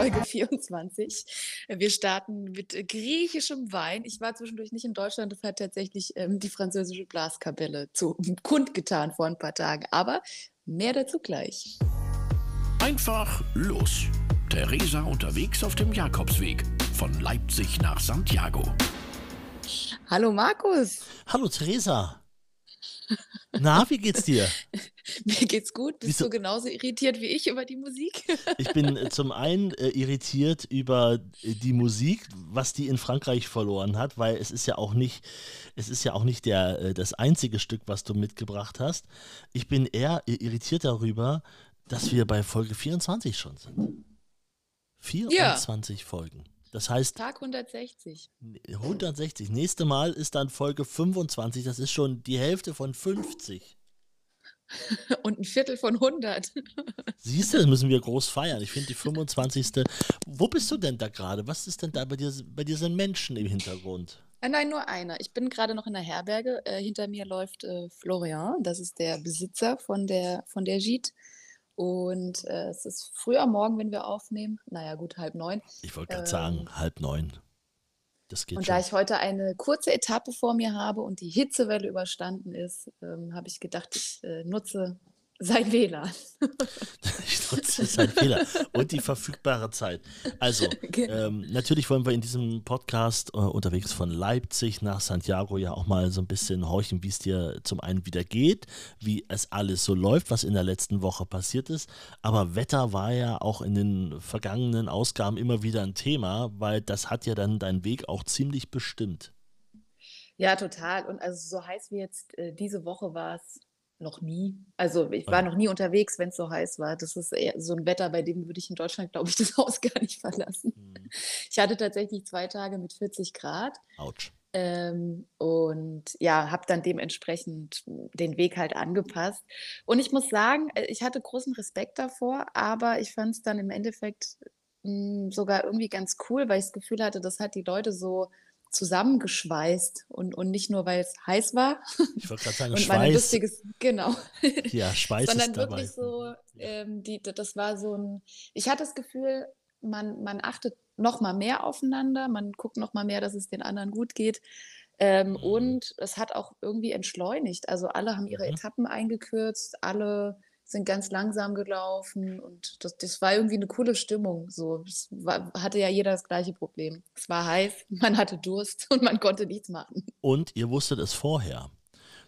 Folge 24. Wir starten mit griechischem Wein. Ich war zwischendurch nicht in Deutschland. Das hat tatsächlich ähm, die französische Blaskapelle zu kundgetan vor ein paar Tagen. Aber mehr dazu gleich. Einfach los. Theresa unterwegs auf dem Jakobsweg von Leipzig nach Santiago. Hallo Markus. Hallo Theresa. Na, wie geht's dir? Mir geht's gut. Bist Wieso? du genauso irritiert wie ich über die Musik? ich bin äh, zum einen äh, irritiert über äh, die Musik, was die in Frankreich verloren hat, weil es ist ja auch nicht, es ist ja auch nicht der, äh, das einzige Stück, was du mitgebracht hast. Ich bin eher irritiert darüber, dass wir bei Folge 24 schon sind. 24 ja. Folgen. Das heißt. Tag 160. 160. Nächste Mal ist dann Folge 25. Das ist schon die Hälfte von 50. Und ein Viertel von 100. Siehst du, das müssen wir groß feiern. Ich finde die 25. Wo bist du denn da gerade? Was ist denn da bei dir? Bei dir sind Menschen im Hintergrund. Äh, nein, nur einer. Ich bin gerade noch in der Herberge. Äh, hinter mir läuft äh, Florian. Das ist der Besitzer von der, von der Gite. Und äh, es ist früh am Morgen, wenn wir aufnehmen. Naja, gut, halb neun. Ich wollte gerade ähm, sagen, halb neun. Das geht und schon. da ich heute eine kurze Etappe vor mir habe und die Hitzewelle überstanden ist, ähm, habe ich gedacht, ich äh, nutze sein WLAN. ich nutze sein WLAN und die verfügbare Zeit. Also, genau. ähm, natürlich wollen wir in diesem Podcast äh, unterwegs von Leipzig nach Santiago ja auch mal so ein bisschen horchen, wie es dir zum einen wieder geht, wie es alles so läuft, was in der letzten Woche passiert ist. Aber Wetter war ja auch in den vergangenen Ausgaben immer wieder ein Thema, weil das hat ja dann deinen Weg auch ziemlich bestimmt. Ja, total. Und also so heiß wie jetzt äh, diese Woche war es noch nie. Also ich war noch nie unterwegs, wenn es so heiß war. Das ist so ein Wetter, bei dem würde ich in Deutschland, glaube ich, das Haus gar nicht verlassen. Mhm. Ich hatte tatsächlich zwei Tage mit 40 Grad. Autsch. Ähm, und ja, habe dann dementsprechend den Weg halt angepasst. Und ich muss sagen, äh, ich hatte großen Respekt davor, aber ich fand es dann im Endeffekt mh, hm, sogar irgendwie ganz cool, weil ich das Gefühl hatte, das hat die Leute so zusammengeschweißt und, und nicht nur, weil es heiß war. Ich wollte gerade sagen, und Schweiß. lustiges, genau. Ja, Schweiß Sondern ist wirklich so, ähm, die, das war so ein, ich hatte das Gefühl, man, man achtet noch mal mehr aufeinander, man guckt noch mal mehr, dass es den anderen gut geht. Ähm, mhm. Und es hat auch irgendwie entschleunigt. Also alle haben ihre mhm. Etappen eingekürzt, alle sind ganz langsam gelaufen und das, das war irgendwie eine coole Stimmung. So, es war, hatte ja jeder das gleiche Problem. Es war heiß, man hatte Durst und man konnte nichts machen. Und ihr wusstet es vorher.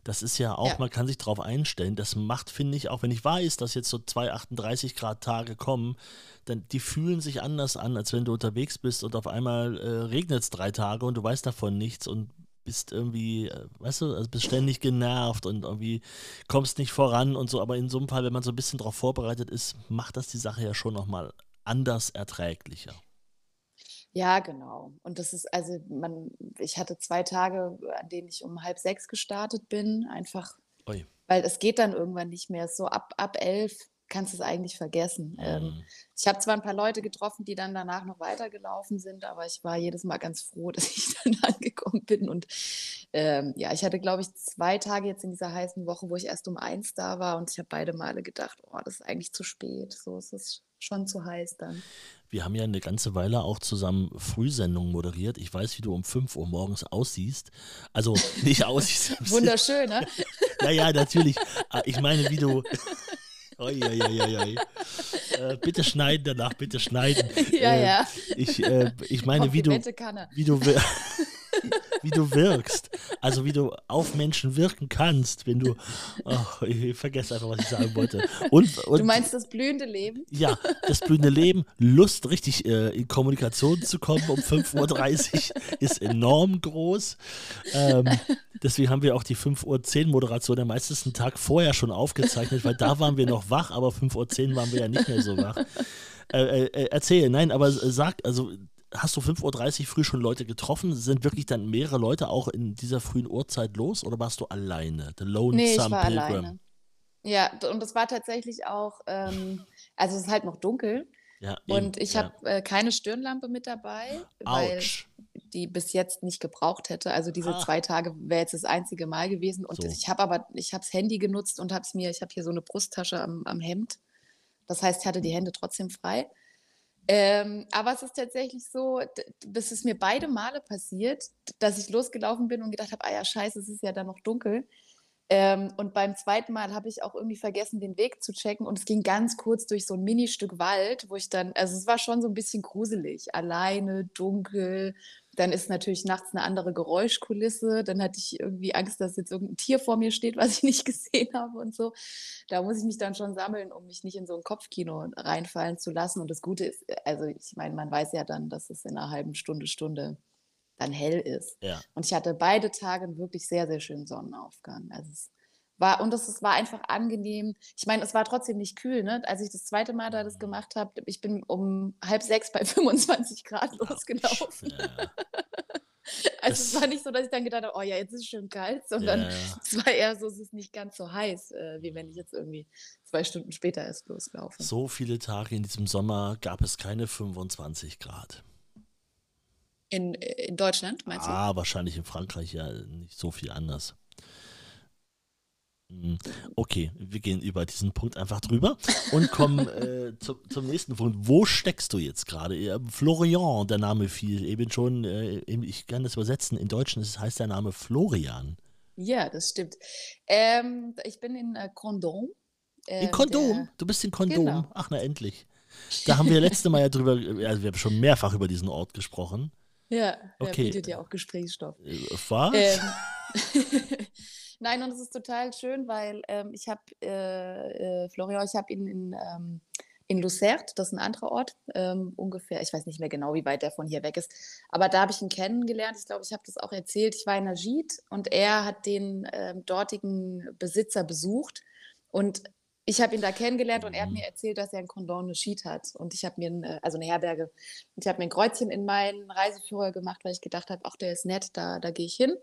Das ist ja auch, ja. man kann sich darauf einstellen. Das macht, finde ich, auch wenn ich weiß, dass jetzt so zwei 38 Grad Tage kommen, dann die fühlen sich anders an, als wenn du unterwegs bist und auf einmal äh, regnet es drei Tage und du weißt davon nichts und bist irgendwie, äh, weißt du, also bist ständig genervt und irgendwie kommst nicht voran und so. Aber in so einem Fall, wenn man so ein bisschen darauf vorbereitet ist, macht das die Sache ja schon nochmal anders erträglicher. Ja, genau. Und das ist, also man, ich hatte zwei Tage, an denen ich um halb sechs gestartet bin, einfach, Oi. weil es geht dann irgendwann nicht mehr. So ab, ab elf kannst du es eigentlich vergessen. Ähm, mhm. Ich habe zwar ein paar Leute getroffen, die dann danach noch weitergelaufen sind, aber ich war jedes Mal ganz froh, dass ich dann angekommen bin. Und ähm, ja, ich hatte, glaube ich, zwei Tage jetzt in dieser heißen Woche, wo ich erst um eins da war und ich habe beide Male gedacht, oh, das ist eigentlich zu spät. So ist es schon zu heiß dann. Wir haben ja eine ganze Weile auch zusammen Frühsendungen moderiert. Ich weiß, wie du um 5 Uhr morgens aussiehst. Also nicht aussiehst. Wunderschön, ne? naja, natürlich. Ah, ich meine, wie du, Oi, oi, oi, oi. Äh, bitte schneiden danach, bitte schneiden. Ja, äh, ja. Ich, äh, ich meine, wie du, wie du, wie du wirkst. Also wie du auf Menschen wirken kannst, wenn du. Oh, ich vergesse einfach, was ich sagen wollte. Und, und, du meinst das blühende Leben? Ja, das blühende Leben. Lust, richtig äh, in Kommunikation zu kommen um 5.30 Uhr ist enorm groß. Ähm, deswegen haben wir auch die 5.10 Uhr Moderation am meisten Tag vorher schon aufgezeichnet, weil da waren wir noch wach, aber 5.10 Uhr waren wir ja nicht mehr so wach. Äh, äh, erzähl, nein, aber sag, also hast du 5.30 Uhr früh schon Leute getroffen? Sind wirklich dann mehrere Leute auch in dieser frühen Uhrzeit los oder warst du alleine? The Lone nee, ich war Pilgrim. alleine. Ja, und es war tatsächlich auch, ähm, also es ist halt noch dunkel. Ja, und ich ja. habe äh, keine Stirnlampe mit dabei, weil ich die bis jetzt nicht gebraucht hätte. Also diese ah. zwei Tage wäre jetzt das einzige Mal gewesen. Und so. ich habe aber, ich habe das Handy genutzt und habe es mir, ich habe hier so eine Brusttasche am, am Hemd. Das heißt, ich hatte die Hände trotzdem frei. Ähm, aber es ist tatsächlich so, das ist mir beide Male passiert, dass ich losgelaufen bin und gedacht habe, ah ja, scheiße, es ist ja dann noch dunkel. Ähm, und beim zweiten Mal habe ich auch irgendwie vergessen, den Weg zu checken. Und es ging ganz kurz durch so ein Ministück Wald, wo ich dann, also es war schon so ein bisschen gruselig. Alleine, dunkel. Dann ist natürlich nachts eine andere Geräuschkulisse. Dann hatte ich irgendwie Angst, dass jetzt irgendein Tier vor mir steht, was ich nicht gesehen habe und so. Da muss ich mich dann schon sammeln, um mich nicht in so ein Kopfkino reinfallen zu lassen. Und das Gute ist, also ich meine, man weiß ja dann, dass es in einer halben Stunde, Stunde dann hell ist. Ja. Und ich hatte beide Tage einen wirklich sehr, sehr schönen Sonnenaufgang. Also es war, und es, war einfach angenehm. Ich meine, es war trotzdem nicht kühl, ne? Als ich das zweite Mal da das mhm. gemacht habe, ich bin um halb sechs bei 25 Grad losgelaufen. Ja. Also das, es war nicht so, dass ich dann gedacht habe, oh ja, jetzt ist es schön kalt, sondern ja, es war eher so, es ist nicht ganz so heiß, äh, wie wenn ich jetzt irgendwie zwei Stunden später erst loslaufe. So viele Tage in diesem Sommer gab es keine 25 Grad. In, in Deutschland, meinst du? Ah, wahrscheinlich in Frankreich ja nicht so viel anders. Hm, okay, wir gehen über diesen Punkt einfach drüber und kommen äh, zu, zum nächsten Punkt. Wo steckst du jetzt gerade? Florian, der Name fiel eben schon, äh, ich kann das übersetzen, in Deutschen heißt der Name Florian. Ja, das stimmt. Ähm, ich bin in äh, Condom. Äh, in Kondom? Der, du bist in Kondom? Genau. Ach, na endlich. Da haben wir letzte Mal ja drüber, also wir haben schon mehrfach über diesen Ort gesprochen. Ja, okay. bietet ja auch Gesprächsstoff. Äh, was? Ähm, Nein, und es ist total schön, weil ähm, ich habe äh, äh, Florian, ich habe ihn in, ähm, in Lucert, das ist ein anderer Ort, ähm, ungefähr, ich weiß nicht mehr genau, wie weit der von hier weg ist, aber da habe ich ihn kennengelernt. Ich glaube, ich habe das auch erzählt. Ich war in Najid und er hat den ähm, dortigen Besitzer besucht und ich habe ihn da kennengelernt und er hat mhm. mir erzählt, dass er ein Condon Sheet hat. Und ich habe mir, ein, äh, also eine Herberge, und ich habe mir ein Kreuzchen in meinen Reiseführer gemacht, weil ich gedacht habe, ach, der ist nett, da, da gehe ich hin.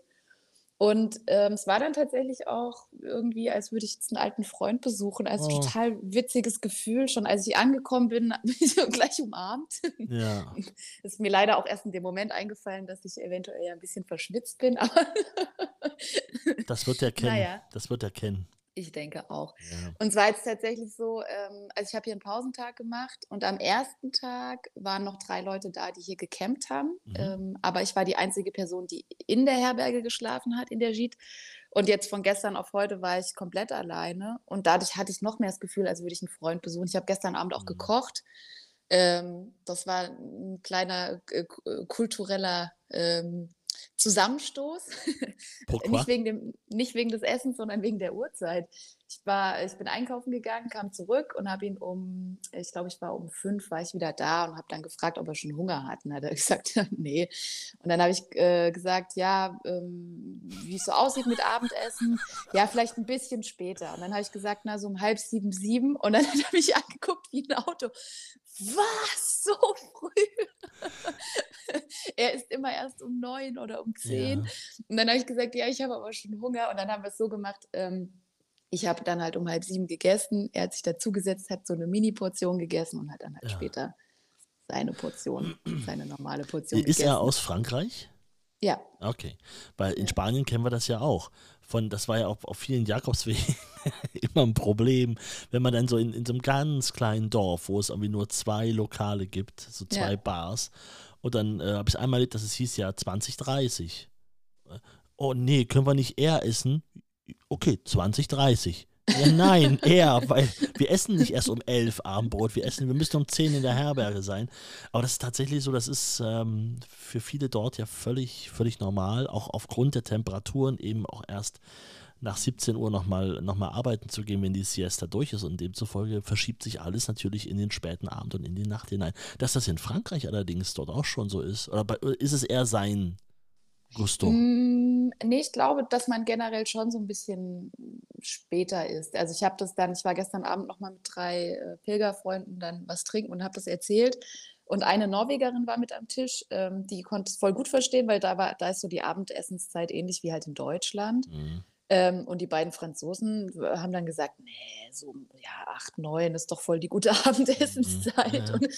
Und ähm, es war dann tatsächlich auch irgendwie, als würde ich jetzt einen alten Freund besuchen. Also oh. total witziges Gefühl. Schon als ich angekommen bin, habe ich gleich umarmt. Ja. Ist mir leider auch erst in dem Moment eingefallen, dass ich eventuell ja ein bisschen verschwitzt bin. Aber das wird er kennen. Naja. Das wird er kennen. Ich denke auch. Ja. Und es war jetzt tatsächlich so, ähm, also ich habe hier einen Pausentag gemacht und am ersten Tag waren noch drei Leute da, die hier gecampt haben. Mhm. Ähm, aber ich war die einzige Person, die in der Herberge geschlafen hat, in der Jeet. Und jetzt von gestern auf heute war ich komplett alleine. Und dadurch hatte ich noch mehr das Gefühl, als würde ich einen Freund besuchen. Ich habe gestern Abend auch mhm. gekocht. Ähm, das war ein kleiner äh, kultureller ähm, Zusammenstoß. nicht, wegen dem, nicht wegen des Essens, sondern wegen der Uhrzeit. Ich, war, ich bin einkaufen gegangen, kam zurück und habe ihn um, ich glaube, ich war um fünf, war ich wieder da und habe dann gefragt, ob er schon Hunger hat. Und hat er gesagt, nee. Und dann habe ich äh, gesagt, ja, ähm, wie es so aussieht mit Abendessen. Ja, vielleicht ein bisschen später. Und dann habe ich gesagt, na, so um halb sieben, sieben. Und dann hat er mich angeguckt wie ein Auto. Was? So früh? er ist immer erst um neun oder um zehn. Ja. Und dann habe ich gesagt, ja, ich habe aber schon Hunger. Und dann haben wir es so gemacht, ähm, ich habe dann halt um halb sieben gegessen. Er hat sich dazugesetzt, hat so eine Mini-Portion gegessen und hat dann halt ja. später seine Portion, seine normale Portion Ist gegessen. er aus Frankreich? Ja. Okay. Weil in Spanien kennen wir das ja auch. Von, das war ja auch auf vielen Jakobswegen immer ein Problem, wenn man dann so in, in so einem ganz kleinen Dorf, wo es irgendwie nur zwei Lokale gibt, so zwei ja. Bars, und dann äh, habe ich einmal erlebt, dass es hieß ja 2030. Oh nee, können wir nicht eher essen? Okay, 2030. Ja, nein, eher, weil wir essen nicht erst um elf Abendbrot, wir essen, wir müssen um zehn in der Herberge sein. Aber das ist tatsächlich so, das ist ähm, für viele dort ja völlig, völlig normal, auch aufgrund der Temperaturen eben auch erst nach 17 Uhr nochmal noch mal arbeiten zu gehen, wenn die Siesta durch ist. Und demzufolge verschiebt sich alles natürlich in den späten Abend und in die Nacht hinein. Dass das in Frankreich allerdings dort auch schon so ist, oder ist es eher sein Gusto? Mm, nee, ich glaube, dass man generell schon so ein bisschen später ist. Also ich habe das dann, ich war gestern Abend nochmal mit drei äh, Pilgerfreunden dann was trinken und habe das erzählt. Und eine Norwegerin war mit am Tisch, ähm, die konnte es voll gut verstehen, weil da war, da ist so die Abendessenszeit ähnlich wie halt in Deutschland. Mhm. Ähm, und die beiden Franzosen haben dann gesagt, nee, so ja, acht, neun ist doch voll die gute Abendessenszeit. Mhm, ja. Und,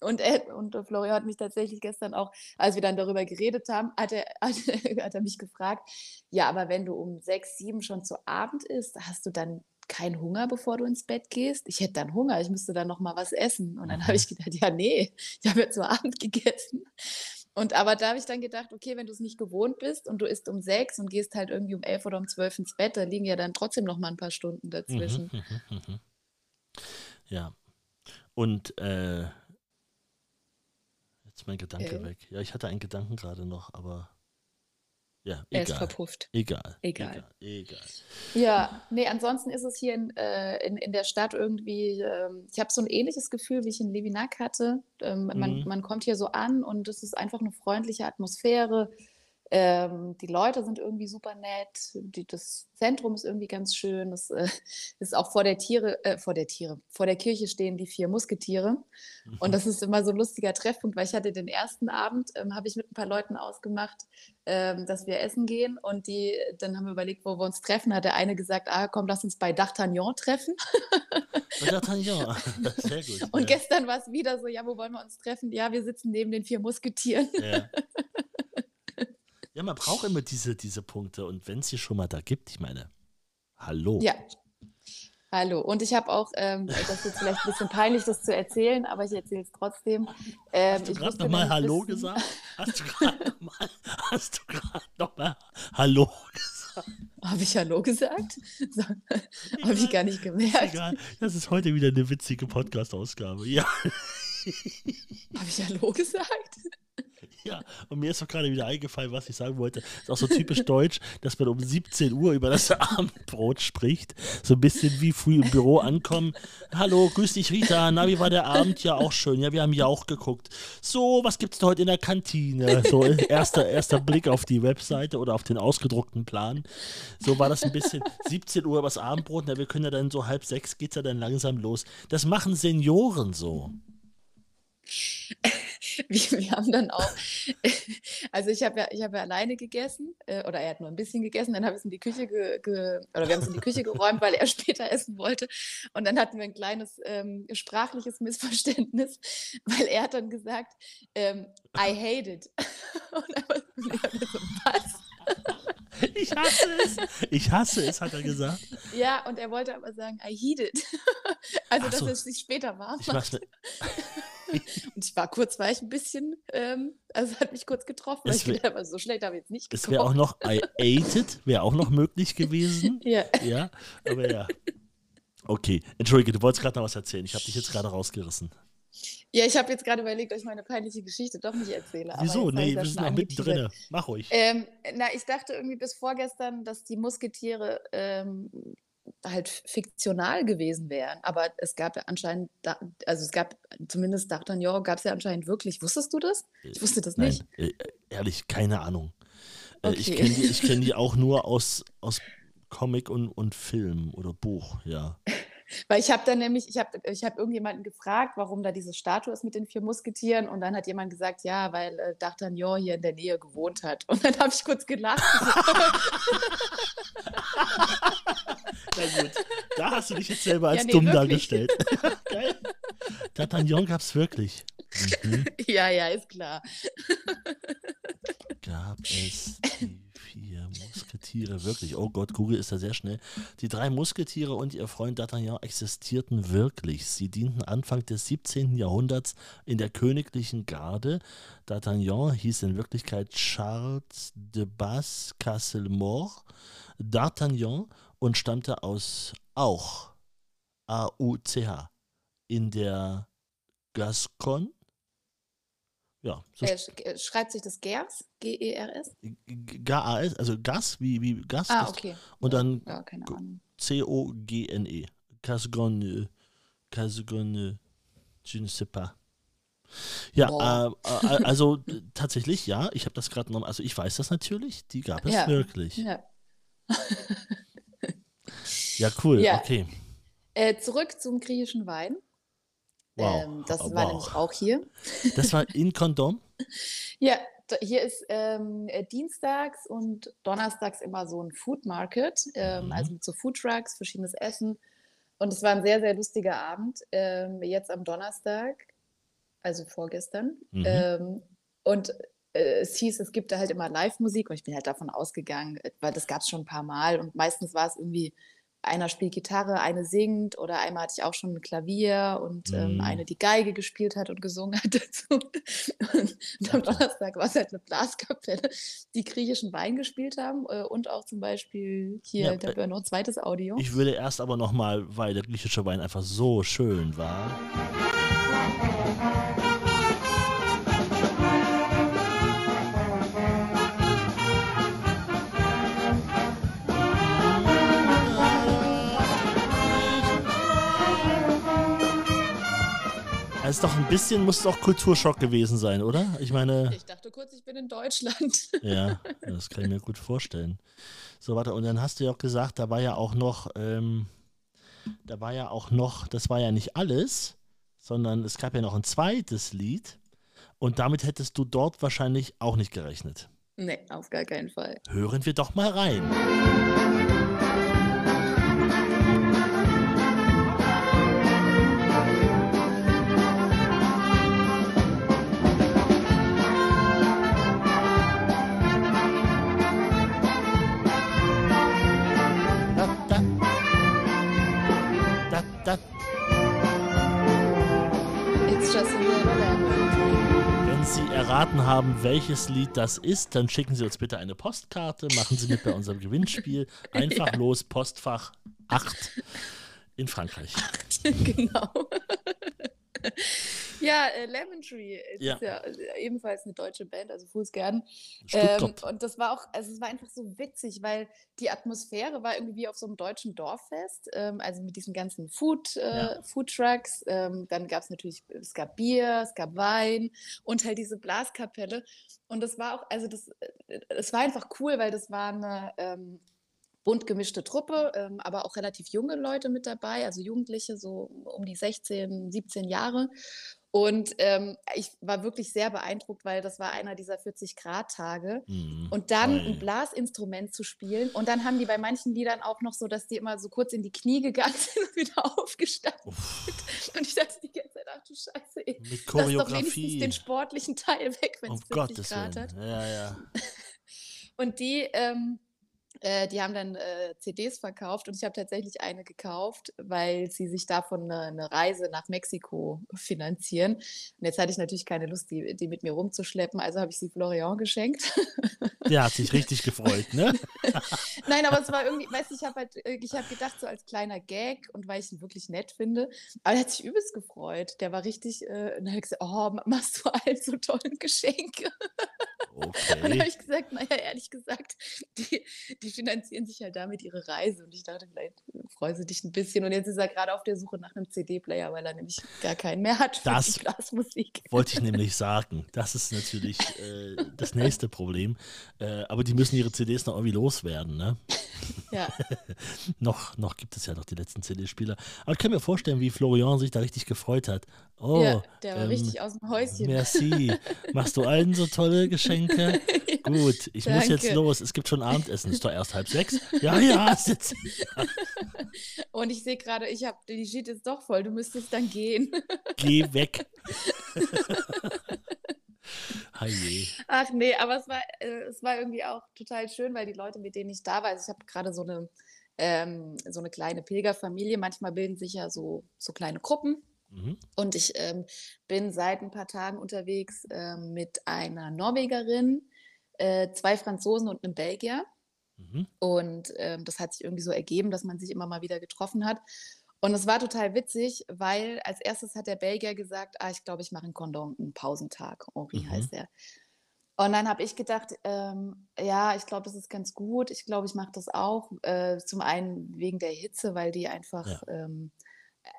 und, er, und Florian hat mich tatsächlich gestern auch, als wir dann darüber geredet haben, hat er, hat, hat er mich gefragt, ja, aber wenn du um sechs, sieben schon zu Abend isst, hast du dann keinen Hunger, bevor du ins Bett gehst? Ich hätte dann Hunger, ich müsste dann noch mal was essen. Und dann habe mhm. ich gedacht, ja, nee, ich habe ja zu Abend gegessen. Und aber da habe ich dann gedacht, okay, wenn du es nicht gewohnt bist und du isst um sechs und gehst halt irgendwie um elf oder um zwölf ins Bett, da liegen ja dann trotzdem noch mal ein paar Stunden dazwischen. Mhm, mhm, mhm, ja. Und äh, jetzt mein Gedanke äh. weg. Ja, ich hatte einen Gedanken gerade noch, aber ja, egal. Er ist verpufft. Egal. Egal. Egal. Ja, nee, ansonsten ist es hier in, äh, in, in der Stadt irgendwie, ähm, ich habe so ein ähnliches Gefühl, wie ich in Levinac hatte. Ähm, mhm. man, man kommt hier so an und es ist einfach eine freundliche Atmosphäre. Ähm, die Leute sind irgendwie super nett, die, das Zentrum ist irgendwie ganz schön. Es äh, ist auch vor der Tiere, äh, vor der Tiere, vor der Kirche stehen die vier Musketiere. Und das ist immer so ein lustiger Treffpunkt, weil ich hatte den ersten Abend, ähm, habe ich mit ein paar Leuten ausgemacht, ähm, dass wir essen gehen. Und die, dann haben wir überlegt, wo wir uns treffen. Hat der eine gesagt, ah komm, lass uns bei D'Artagnan treffen. Bei D'Artagnan, sehr gut. Und ja. gestern war es wieder so, ja, wo wollen wir uns treffen? Ja, wir sitzen neben den vier Musketieren. Ja. Ja, man braucht immer diese, diese Punkte. Und wenn es sie schon mal da gibt, ich meine, hallo. Ja. Hallo. Und ich habe auch, ähm, das ist jetzt vielleicht ein bisschen peinlich, das zu erzählen, aber ich erzähle es trotzdem. Ähm, hast du gerade nochmal Hallo wissen, gesagt? Hast du gerade nochmal noch Hallo gesagt? Habe ich Hallo gesagt? Habe ich gar nicht gemerkt. Egal. Das ist heute wieder eine witzige Podcast-Ausgabe. Ja. Habe ich Hallo gesagt? Ja, und mir ist doch gerade wieder eingefallen, was ich sagen wollte. Ist auch so typisch deutsch, dass man um 17 Uhr über das Abendbrot spricht. So ein bisschen wie früh im Büro ankommen. Hallo, grüß dich Rita. Na, wie war der Abend? Ja, auch schön. Ja, wir haben ja auch geguckt. So, was gibt's denn heute in der Kantine? So, erster, erster Blick auf die Webseite oder auf den ausgedruckten Plan. So war das ein bisschen 17 Uhr übers Abendbrot. Na, wir können ja dann so halb sechs geht's ja dann langsam los. Das machen Senioren so. wir, wir haben dann auch, also ich habe ja, ich habe ja alleine gegessen äh, oder er hat nur ein bisschen gegessen, dann habe ich es in die Küche ge, ge, oder wir haben es in die Küche geräumt, weil er später essen wollte und dann hatten wir ein kleines ähm, sprachliches Missverständnis, weil er hat dann gesagt, ähm, I hate it und einfach, so, was? Ich hasse es. Ich hasse es, hat er gesagt. Ja, und er wollte aber sagen, I heed it. Also, so. dass es sich später warm macht. und ich war kurz, war ich ein bisschen, ähm, also hat mich kurz getroffen, weil ich gedacht, aber so schlecht habe ich jetzt nicht gekocht. Es wäre auch noch I ate it, wäre auch noch möglich gewesen. ja. Ja, aber ja. Okay, entschuldige, du wolltest gerade noch was erzählen. Ich habe dich jetzt gerade rausgerissen. Ja, ich habe jetzt gerade überlegt, ob ich meine peinliche Geschichte doch nicht erzähle. Wieso? Nee, wir sind noch mittendrin. Mach ruhig. Ähm, na, ich dachte irgendwie bis vorgestern, dass die Musketiere ähm, halt fiktional gewesen wären. Aber es gab ja anscheinend, also es gab zumindest D'Artagnan gab es ja anscheinend wirklich. Wusstest du das? Ich wusste das Nein, nicht. Äh, ehrlich, keine Ahnung. Äh, okay. Ich kenne die, kenn die auch nur aus, aus Comic und, und Film oder Buch, ja. Weil ich habe dann nämlich, ich habe ich hab irgendjemanden gefragt, warum da diese Statue ist mit den vier Musketieren und dann hat jemand gesagt, ja, weil äh, D'Artagnan hier in der Nähe gewohnt hat. Und dann habe ich kurz gelacht. Na gut, da hast du dich jetzt selber als ja, nee, dumm wirklich. dargestellt. Geil. D'Artagnan gab es wirklich. Mhm. Ja, ja, ist klar. Gab es die Musketiere wirklich? Oh Gott, Google ist da sehr schnell. Die drei Musketiere und ihr Freund D'Artagnan existierten wirklich. Sie dienten Anfang des 17. Jahrhunderts in der königlichen Garde. D'Artagnan hieß in Wirklichkeit Charles de Bas Castlemort. D'Artagnan und stammte aus Auch, A-U-C-H, in der Gascon. Ja. So äh, äh, schreibt sich das Gers? G-E-R-S? G-A-S, also Gas, wie, wie Gas. Ah, okay. Und dann ja, C-O-G-N-E. Casgonne, Casgonne, je ne sais pas. Ja, äh, äh, also tatsächlich, ja, ich habe das gerade noch, also ich weiß das natürlich, die gab es ja. wirklich. Ja. Ja, cool, ja. okay. Äh, zurück zum griechischen Wein. Wow. Ähm, das wow. war nämlich auch hier. Das war in Kondom? ja, hier ist ähm, äh, dienstags und donnerstags immer so ein Food Market, ähm, mhm. also mit so Food Trucks, verschiedenes Essen. Und es war ein sehr, sehr lustiger Abend. Ähm, jetzt am Donnerstag, also vorgestern. Mhm. Ähm, und äh, es hieß, es gibt da halt immer Live-Musik und ich bin halt davon ausgegangen, weil das gab es schon ein paar Mal und meistens war es irgendwie einer spielt Gitarre, eine singt oder einmal hatte ich auch schon ein Klavier und ähm, mm. eine, die Geige gespielt hat und gesungen hat dazu. Und, am Donnerstag war es halt eine Blaskapelle, die griechischen Wein gespielt haben äh, und auch zum Beispiel hier, ja, da wäre noch ein zweites Audio. Ich würde erst aber nochmal, weil der griechische Wein einfach so schön war. Ist doch ein bisschen, muss doch Kulturschock gewesen sein, oder? Ich meine. Ich dachte kurz, ich bin in Deutschland. Ja, das kann ich mir gut vorstellen. So, warte, und dann hast du ja auch gesagt, da war ja auch noch, ähm, da war ja auch noch, das war ja nicht alles, sondern es gab ja noch ein zweites Lied. Und damit hättest du dort wahrscheinlich auch nicht gerechnet. Nee, auf gar keinen Fall. Hören wir doch mal rein. Erraten haben, welches Lied das ist, dann schicken Sie uns bitte eine Postkarte, machen Sie mit bei unserem Gewinnspiel. Einfach ja. los, Postfach 8 in Frankreich. 8, genau. Ja, äh, Lemon Tree ist ja. Äh, ebenfalls eine deutsche Band, also Fußgärten. Ähm, und das war auch, also es war einfach so witzig, weil die Atmosphäre war irgendwie wie auf so einem deutschen Dorffest, ähm, also mit diesen ganzen Food, äh, ja. Food Trucks. Ähm, dann gab es natürlich, es gab Bier, es gab Wein und halt diese Blaskapelle. Und das war auch, also das, äh, es war einfach cool, weil das war eine ähm, bunt gemischte Truppe, ähm, aber auch relativ junge Leute mit dabei, also Jugendliche, so um die 16, 17 Jahre. Und ähm, ich war wirklich sehr beeindruckt, weil das war einer dieser 40-Grad-Tage. Mhm. Und dann ein Blasinstrument zu spielen. Und dann haben die bei manchen Liedern auch noch so, dass die immer so kurz in die Knie gegangen sind und wieder aufgestanden Uff. sind. Und ich dachte die ganze Zeit, ach du Scheiße, ey. Mit Choreografie. Lass doch wenigstens den sportlichen Teil weg, wenn es um 40 Gottes Grad Willen. hat. Ja, ja. Und die... Ähm, äh, die haben dann äh, CDs verkauft und ich habe tatsächlich eine gekauft, weil sie sich davon eine, eine, Reise nach Mexiko finanzieren. Und jetzt hatte ich natürlich keine Lust, die, die mit mir rumzuschleppen, also habe ich sie Florian geschenkt. Der hat sich richtig gefreut, ne? Nein, aber es war irgendwie, weißt du, ich habe halt, äh, ich habe gedacht, so als kleiner Gag und weil ich ihn wirklich nett finde, aber er hat sich übelst gefreut. Der war richtig, äh, und dann hat er gesagt, oh, machst du allen so tolle Geschenke. Okay. Und dann habe ich gesagt, naja, ehrlich gesagt, die, die finanzieren sich halt damit ihre Reise. Und ich dachte, vielleicht freuen sie dich ein bisschen. Und jetzt ist er gerade auf der Suche nach einem CD-Player, weil er nämlich gar keinen mehr hat für das Blasmusik. Wollte ich nämlich sagen. Das ist natürlich äh, das nächste Problem. Äh, aber die müssen ihre CDs noch irgendwie loswerden, ne? Ja. noch, noch gibt es ja noch die letzten CD-Spieler. Aber ich kann mir vorstellen, wie Florian sich da richtig gefreut hat. Oh, ja, der war ähm, richtig aus dem Häuschen. Merci. Machst du allen so tolle Geschenke? ja, Gut, ich danke. muss jetzt los. Es gibt schon Abendessen. Ist doch erst halb sechs. Ja, ja, sitz. Und ich sehe gerade, ich habe die Sheet ist doch voll. Du müsstest dann gehen. Geh weg. Heie. Ach nee, aber es war, äh, es war irgendwie auch total schön, weil die Leute, mit denen ich da war, also ich habe gerade so eine, ähm, so eine kleine Pilgerfamilie. Manchmal bilden sich ja so, so kleine Gruppen Mhm. Und ich ähm, bin seit ein paar Tagen unterwegs äh, mit einer Norwegerin, äh, zwei Franzosen und einem Belgier. Mhm. Und ähm, das hat sich irgendwie so ergeben, dass man sich immer mal wieder getroffen hat. Und es war total witzig, weil als erstes hat der Belgier gesagt, ah, ich glaube, ich mache in Condom einen Pausentag. Henri mhm. heißt er. Und dann habe ich gedacht, ähm, ja, ich glaube, das ist ganz gut. Ich glaube, ich mache das auch. Äh, zum einen wegen der Hitze, weil die einfach ja. ähm,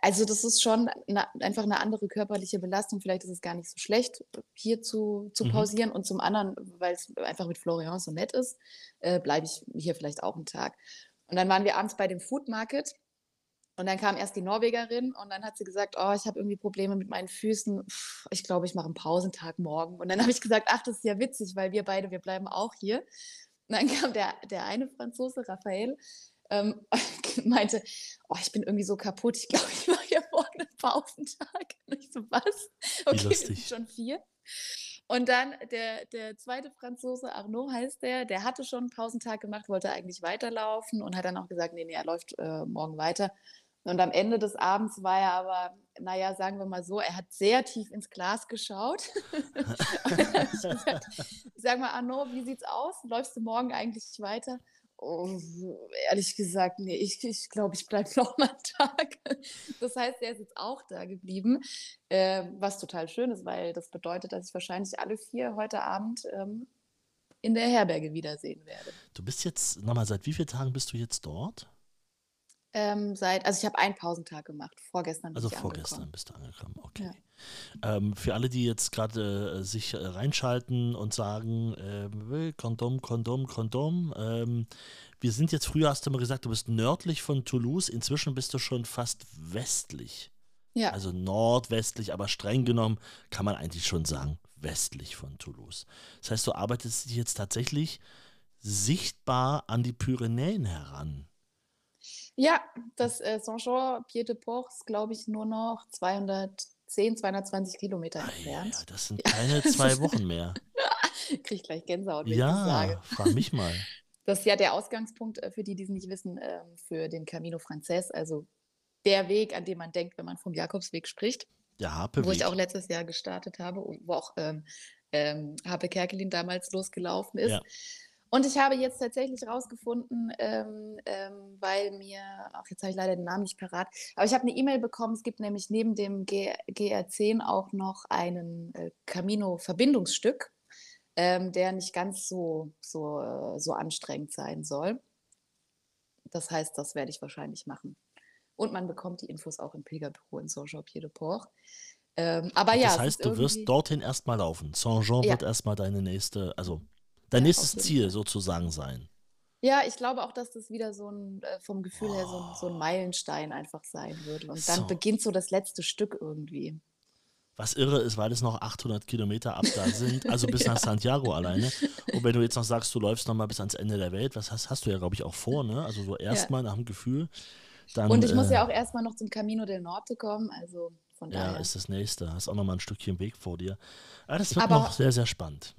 also das ist schon eine, einfach eine andere körperliche Belastung. Vielleicht ist es gar nicht so schlecht, hier zu, zu mhm. pausieren. Und zum anderen, weil es einfach mit Florian so nett ist, äh, bleibe ich hier vielleicht auch einen Tag. Und dann waren wir abends bei dem Food Market. Und dann kam erst die Norwegerin und dann hat sie gesagt, oh, ich habe irgendwie Probleme mit meinen Füßen. Ich glaube, ich mache einen Pausentag morgen. Und dann habe ich gesagt, ach, das ist ja witzig, weil wir beide, wir bleiben auch hier. Und dann kam der, der eine Franzose, Raphael, ähm, meinte, oh, ich bin irgendwie so kaputt, ich glaube, ich mache hier morgen einen Pausentag. Und ich so, was? Okay, wir sind schon vier. Und dann der, der zweite Franzose, Arnaud heißt der, der hatte schon einen Pausentag gemacht, wollte eigentlich weiterlaufen und hat dann auch gesagt, nee, nee, er läuft äh, morgen weiter. Und am Ende des Abends war er aber, naja, sagen wir mal so, er hat sehr tief ins Glas geschaut. gesagt, sag mal, Arno, wie sieht's aus? Läufst du morgen eigentlich weiter? Oh, ehrlich gesagt, nee, ich glaube, ich, glaub, ich bleibe noch mal einen Tag. Das heißt, er ist jetzt auch da geblieben, äh, was total schön ist, weil das bedeutet, dass ich wahrscheinlich alle vier heute Abend ähm, in der Herberge wiedersehen werde. Du bist jetzt, nochmal, seit wie vielen Tagen bist du jetzt dort? Ähm, seit, also ich habe einen Pausentag gemacht. Vorgestern also vorgestern bist du angekommen, okay. Ja. Ähm, für alle, die jetzt gerade äh, sich äh, reinschalten und sagen, äh, Kondom, Kondom, Kondom. Ähm, wir sind jetzt, früher hast du immer gesagt, du bist nördlich von Toulouse, inzwischen bist du schon fast westlich. Ja. Also nordwestlich, aber streng genommen kann man eigentlich schon sagen, westlich von Toulouse. Das heißt, du arbeitest dich jetzt tatsächlich sichtbar an die Pyrenäen heran. Ja, das äh, Saint-Jean-Pied-de-Port ist, glaube ich, nur noch 210, 220 Kilometer entfernt. Ja, das sind keine zwei Wochen mehr. Krieg gleich Gänsehaut, wenn ja, ich das sage. frag mich mal. Das ist ja der Ausgangspunkt äh, für die, die es nicht wissen, ähm, für den Camino Frances, also der Weg, an dem man denkt, wenn man vom Jakobsweg spricht. Der Harpeweg. Wo ich auch letztes Jahr gestartet habe und wo auch ähm, ähm, Harpe Kerkelin damals losgelaufen ist. Ja. Und ich habe jetzt tatsächlich rausgefunden, ähm, ähm, weil mir, auch jetzt habe ich leider den Namen nicht parat, aber ich habe eine E-Mail bekommen, es gibt nämlich neben dem G GR10 auch noch einen äh, Camino-Verbindungsstück, ähm, der nicht ganz so, so, äh, so anstrengend sein soll. Das heißt, das werde ich wahrscheinlich machen. Und man bekommt die Infos auch im Pilgerbüro in Saint-Jean-Pied-de-Port. Ähm, aber das ja. Das heißt, du wirst dorthin erstmal laufen. Saint-Jean ja. wird erstmal deine nächste, also dein ja, nächstes Ziel sozusagen sein. Ja, ich glaube auch, dass das wieder so ein, äh, vom Gefühl oh. her so ein, so ein, Meilenstein einfach sein würde. Und dann so. beginnt so das letzte Stück irgendwie. Was irre ist, weil es noch 800 Kilometer ab da sind, also bis ja. nach Santiago alleine. Und wenn du jetzt noch sagst, du läufst noch mal bis ans Ende der Welt, was hast, hast du ja, glaube ich, auch vor, ne? Also so erstmal ja. nach dem Gefühl. Dann, Und ich äh, muss ja auch erstmal noch zum Camino del Norte kommen, also von daher. Ja, ist das nächste. Hast auch noch mal ein Stückchen Weg vor dir. Aber das wird Aber noch sehr, sehr spannend.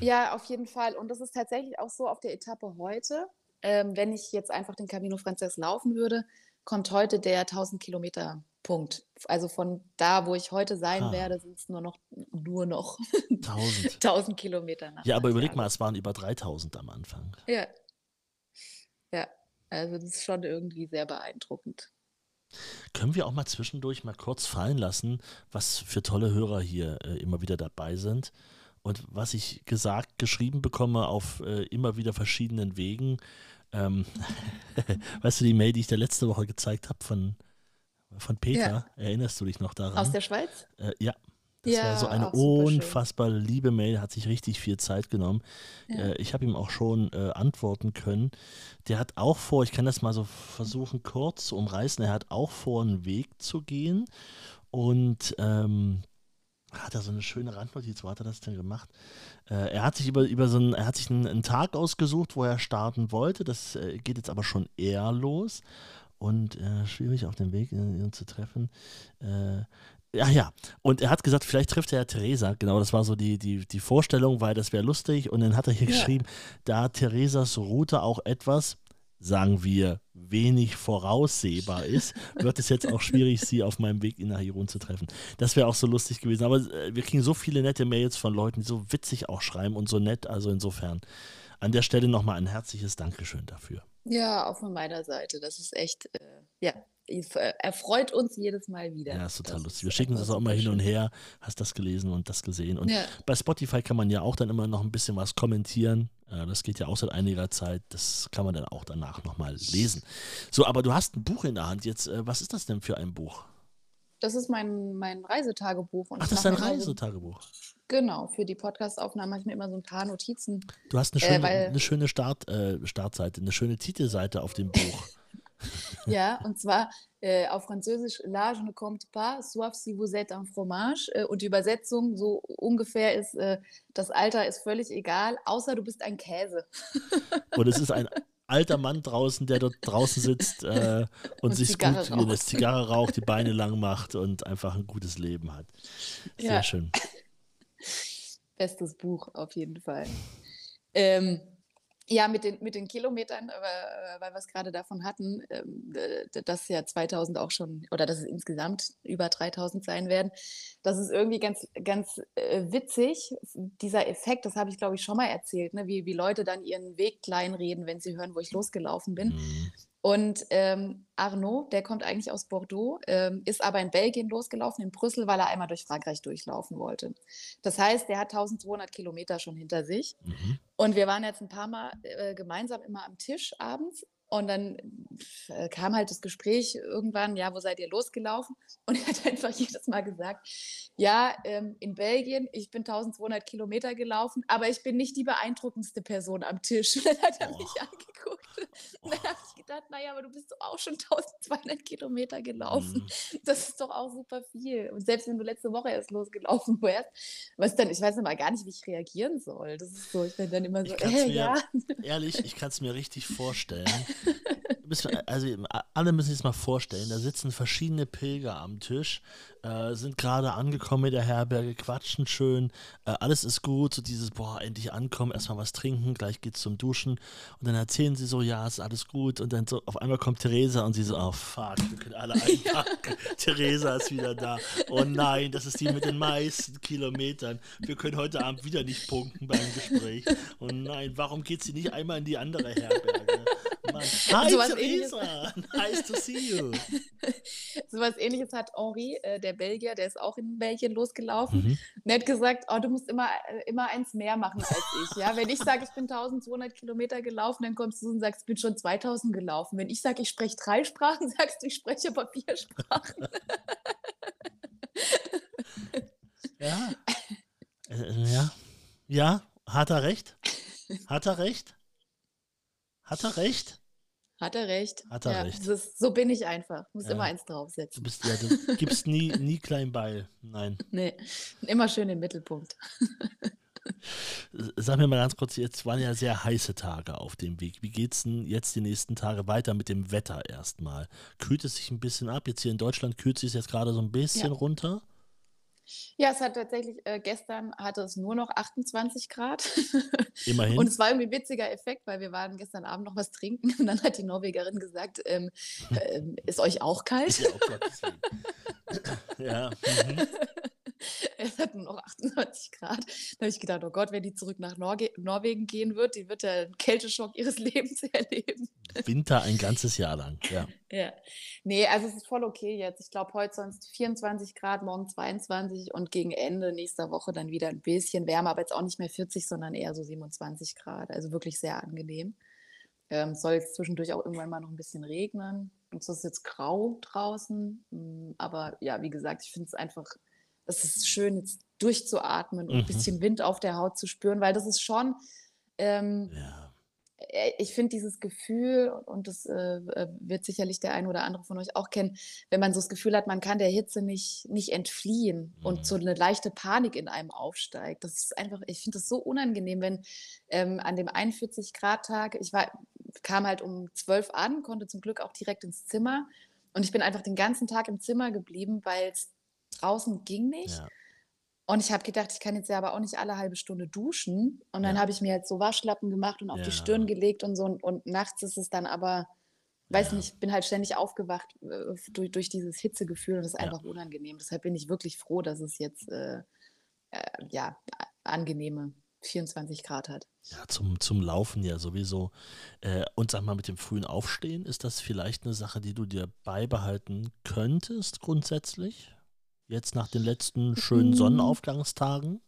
Ja, auf jeden Fall. Und das ist tatsächlich auch so auf der Etappe heute. Ähm, wenn ich jetzt einfach den Camino Frances laufen würde, kommt heute der 1000 Kilometer Punkt. Also von da, wo ich heute sein ah. werde, sind es nur noch, nur noch 1000. 1000 Kilometer nach. Ja, aber überleg mal, es waren über 3000 am Anfang. Ja. Ja, also das ist schon irgendwie sehr beeindruckend. Können wir auch mal zwischendurch mal kurz fallen lassen, was für tolle Hörer hier äh, immer wieder dabei sind? Und was ich gesagt, geschrieben bekomme auf äh, immer wieder verschiedenen Wegen, ähm, weißt du, die Mail, die ich dir letzte Woche gezeigt habe von, von Peter, ja. erinnerst du dich noch daran? Aus der Schweiz? Äh, ja. Das ja, war so eine unfassbar liebe Mail, hat sich richtig viel Zeit genommen. Ja. Äh, ich habe ihm auch schon äh, antworten können. Der hat auch vor, ich kann das mal so versuchen kurz zu umreißen, er hat auch vor, einen Weg zu gehen. Und ähm, hat er so eine schöne Randnotiz, wo hat er das denn gemacht? Äh, er hat sich über, über so einen, er hat sich einen, einen, Tag ausgesucht, wo er starten wollte. Das äh, geht jetzt aber schon eher los. Und äh, schwierig auf dem Weg, ihn zu treffen. Äh, ja, ja. Und er hat gesagt, vielleicht trifft er ja Theresa. Genau, das war so die, die, die Vorstellung, weil das wäre lustig. Und dann hat er hier ja. geschrieben, da Theresas Route auch etwas sagen wir, wenig voraussehbar ist, wird es jetzt auch schwierig, sie auf meinem Weg in Nahirun zu treffen. Das wäre auch so lustig gewesen. Aber äh, wir kriegen so viele nette Mails von Leuten, die so witzig auch schreiben und so nett. Also insofern an der Stelle nochmal ein herzliches Dankeschön dafür. Ja, auch von meiner Seite. Das ist echt, äh, ja, erfreut uns jedes Mal wieder. Ja, ist total das lustig. Wir schicken das auch immer hin und her. Hast das gelesen und das gesehen. Und ja. bei Spotify kann man ja auch dann immer noch ein bisschen was kommentieren. Das geht ja auch seit einiger Zeit. Das kann man dann auch danach nochmal lesen. So, aber du hast ein Buch in der Hand jetzt. Äh, was ist das denn für ein Buch? Das ist mein, mein Reisetagebuch. Ach, das ist dein Reisetagebuch? So, genau, für die Podcastaufnahme mache ich mir immer so ein paar Notizen. Du hast eine äh, schöne, äh, eine schöne Start, äh, Startseite, eine schöne Titelseite auf dem Buch. Ja, und zwar äh, auf Französisch L'âge ne compte pas, sauf si vous êtes un fromage. Äh, und die Übersetzung so ungefähr ist, äh, das Alter ist völlig egal, außer du bist ein Käse. Und es ist ein alter Mann draußen, der dort draußen sitzt äh, und, und sich Zigarre gut wie eine Zigarre raucht, die Beine lang macht und einfach ein gutes Leben hat. Sehr ja. schön. Bestes Buch auf jeden Fall. Ähm, ja, mit den, mit den Kilometern, äh, weil wir es gerade davon hatten, ähm, dass ja 2000 auch schon, oder dass es insgesamt über 3000 sein werden. Das ist irgendwie ganz, ganz äh, witzig, dieser Effekt, das habe ich glaube ich schon mal erzählt, ne? wie, wie Leute dann ihren Weg kleinreden, wenn sie hören, wo ich losgelaufen bin. Mhm. Und ähm, Arnaud, der kommt eigentlich aus Bordeaux, ähm, ist aber in Belgien losgelaufen, in Brüssel, weil er einmal durch Frankreich durchlaufen wollte. Das heißt, der hat 1200 Kilometer schon hinter sich. Mhm. Und wir waren jetzt ein paar Mal äh, gemeinsam immer am Tisch abends und dann äh, kam halt das Gespräch irgendwann, ja, wo seid ihr losgelaufen? Und er hat einfach jedes Mal gesagt, ja, ähm, in Belgien, ich bin 1200 Kilometer gelaufen, aber ich bin nicht die beeindruckendste Person am Tisch. Und dann hat er oh. mich angeguckt. Und dann habe ich gedacht, naja, aber du bist doch auch schon 1200 Kilometer gelaufen. Mhm. Das ist doch auch super viel. Und selbst wenn du letzte Woche erst losgelaufen wärst, was dann, ich weiß noch mal gar nicht, wie ich reagieren soll. Das ist so, ich bin dann immer so, äh, mir, ja. Ehrlich, ich kann es mir richtig vorstellen. Also alle müssen sich das mal vorstellen, da sitzen verschiedene Pilger am Tisch, äh, sind gerade angekommen in der Herberge, quatschen schön, äh, alles ist gut, so dieses, boah, endlich ankommen, erstmal was trinken, gleich geht's zum Duschen. Und dann erzählen sie so, ja, ist alles gut. Und dann so, auf einmal kommt Theresa und sie so, oh fuck, wir können alle einpacken, Theresa ist wieder da, oh nein, das ist die mit den meisten Kilometern, wir können heute Abend wieder nicht punkten beim Gespräch, oh nein, warum geht sie nicht einmal in die andere Herberge? Hi, so Theresa, nice to see you. so was ähnliches hat Henri, äh, der Belgier, der ist auch in Belgien losgelaufen. Mhm. Und er hat gesagt, oh, du musst immer, äh, immer eins mehr machen als ich. Ja? Wenn ich sage, ich bin 1200 Kilometer gelaufen, dann kommst du und sagst, ich bin schon 2000 gelaufen. Wenn ich sage, ich spreche drei Sprachen, sagst du, ich spreche aber vier Sprachen. ja. Äh, ja. Ja, hat er recht? Hat er recht? Hat er recht? Hat er recht. Hat er ja, recht. Ist, so bin ich einfach. Muss ja. immer eins draufsetzen. Du bist ja, du gibst nie, nie klein Beil. Nein. Nee, immer schön im Mittelpunkt. Sag mir mal ganz kurz, jetzt waren ja sehr heiße Tage auf dem Weg. Wie geht es denn jetzt die nächsten Tage weiter mit dem Wetter erstmal? Kühlt es sich ein bisschen ab? Jetzt hier in Deutschland kühlt es sich jetzt gerade so ein bisschen ja. runter? Ja, es hat tatsächlich, äh, gestern hatte es nur noch 28 Grad. Immerhin. Und es war irgendwie ein witziger Effekt, weil wir waren gestern Abend noch was trinken und dann hat die Norwegerin gesagt, ähm, äh, ist euch auch kalt? Ja, oh ja. Mhm. es hat nur noch 28 Grad. Da habe ich gedacht, oh Gott, wenn die zurück nach Norge Norwegen gehen wird, die wird den Kälteschock ihres Lebens erleben. Winter ein ganzes Jahr lang, ja. Ja. Nee, also es ist voll okay jetzt. Ich glaube, heute sonst 24 Grad, morgen 22 und gegen Ende nächster Woche dann wieder ein bisschen wärmer, aber jetzt auch nicht mehr 40, sondern eher so 27 Grad. Also wirklich sehr angenehm. Ähm, soll jetzt zwischendurch auch irgendwann mal noch ein bisschen regnen. Und es ist jetzt grau draußen. Mm, aber ja, wie gesagt, ich finde es einfach es ist schön, jetzt durchzuatmen und mhm. ein bisschen Wind auf der Haut zu spüren, weil das ist schon, ähm, ja. Äh, ich finde dieses Gefühl, und das äh, äh, wird sicherlich der ein oder andere von euch auch kennen, wenn man so das Gefühl hat, man kann der Hitze nicht, nicht entfliehen mhm. und so eine leichte Panik in einem aufsteigt. Das ist einfach, ich finde das so unangenehm, wenn ähm, an dem 41-Grad-Tag, ich war, kam halt um 12 an, konnte zum Glück auch direkt ins Zimmer. Und ich bin einfach den ganzen Tag im Zimmer geblieben, weil es draußen ging nicht. Ja. Und ich habe gedacht, ich kann jetzt ja aber auch nicht alle halbe Stunde duschen. Und dann ja. habe ich mir jetzt so Waschlappen gemacht und auf ja. die Stirn gelegt und so. Und, und, nachts ist es dann aber, weiß ja. nicht, bin halt ständig aufgewacht äh, durch, durch dieses Hitzegefühl und das ist einfach unangenehm. Deshalb bin ich wirklich froh, dass es jetzt äh, äh, ja, angenehme 24 Grad hat. Ja, zum, zum Laufen ja sowieso. Äh, und sag mal, mit dem frühen Aufstehen, ist das vielleicht eine Sache, die du dir beibehalten könntest grundsätzlich? Jetzt nach den letzten schönen mhm. Sonnenaufgangstagen?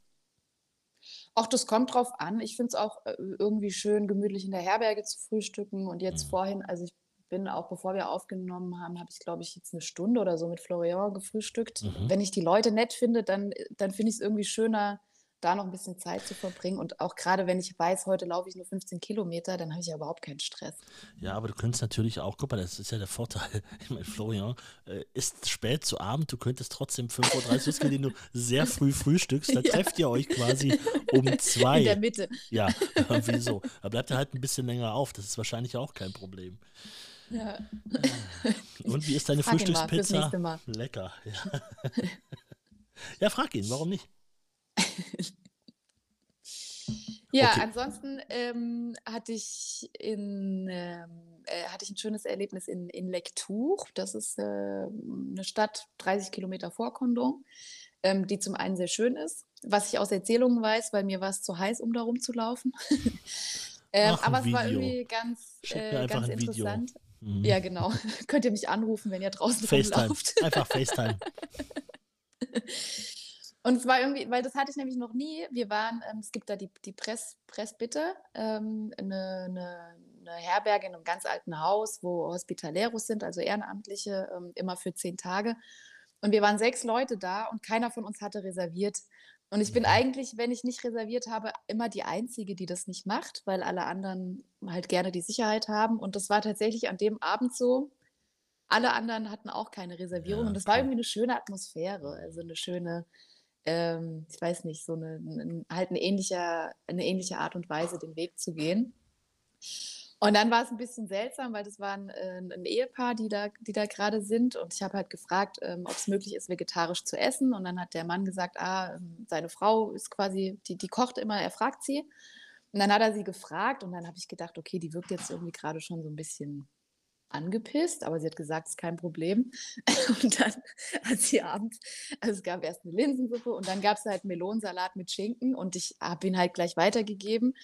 Auch das kommt drauf an. Ich finde es auch äh, irgendwie schön, gemütlich in der Herberge zu frühstücken. Und jetzt mhm. vorhin, also ich bin auch, bevor wir aufgenommen haben, habe ich, glaube ich, jetzt eine Stunde oder so mit Florian gefrühstückt. Mhm. Wenn ich die Leute nett finde, dann, dann finde ich es irgendwie schöner, da noch ein bisschen Zeit zu verbringen. Und auch gerade wenn ich weiß, heute laufe ich nur 15 Kilometer, dann habe ich ja überhaupt keinen Stress. Ja, aber du könntest natürlich auch, guck mal, das ist ja der Vorteil. Ich meine, Florian äh, ist spät zu Abend, du könntest trotzdem 5.30 Uhr losgehen, den du sehr früh frühstückst. Dann ja. trefft ihr euch quasi um zwei. In der Mitte. Ja, wieso? Da bleibt er halt ein bisschen länger auf. Das ist wahrscheinlich auch kein Problem. Ja. Und wie ist deine frag Frühstückspizza? Lecker. Ja. ja, frag ihn, warum nicht? Ja, okay. ansonsten ähm, hatte ich in ähm, äh, hatte ich ein schönes Erlebnis in, in Lectour. Das ist äh, eine Stadt 30 Kilometer vor Condon, ähm, die zum einen sehr schön ist, was ich aus Erzählungen weiß, weil mir war es zu heiß, um da rumzulaufen. ähm, aber es war irgendwie ganz, äh, ganz interessant. Mhm. Ja, genau. Könnt ihr mich anrufen, wenn ihr draußen FaceTime. rumlauft. Einfach FaceTime. Und es war irgendwie, weil das hatte ich nämlich noch nie. Wir waren, ähm, es gibt da die, die Press, Pressbitte, ähm, eine, eine, eine, Herberge in einem ganz alten Haus, wo Hospitaleros sind, also Ehrenamtliche, ähm, immer für zehn Tage. Und wir waren sechs Leute da und keiner von uns hatte reserviert. Und ich bin mhm. eigentlich, wenn ich nicht reserviert habe, immer die Einzige, die das nicht macht, weil alle anderen halt gerne die Sicherheit haben. Und das war tatsächlich an dem Abend so. Alle anderen hatten auch keine Reservierung. Ja, und das war irgendwie eine schöne Atmosphäre, also eine schöne, ähm, ich weiß nicht, so eine, eine, halt eine ähnliche, eine ähnliche Art und Weise, den Weg zu gehen. Und dann war es ein bisschen seltsam, weil das waren äh, ein Ehepaar, die da, die da gerade sind. Und ich habe halt gefragt, ähm, ob es möglich ist, vegetarisch zu essen. Und dann hat der Mann gesagt, ah, ähm, seine Frau ist quasi, die, die kocht immer, er fragt sie. Und dann hat er sie gefragt und dann habe ich gedacht, okay, die wirkt jetzt irgendwie gerade schon so ein bisschen angepisst, aber sie hat gesagt, es ist kein Problem. Und dann hat sie abends, also es gab erst eine Linsensuppe und dann gab es halt Melonsalat mit Schinken und ich habe ihn halt gleich weitergegeben.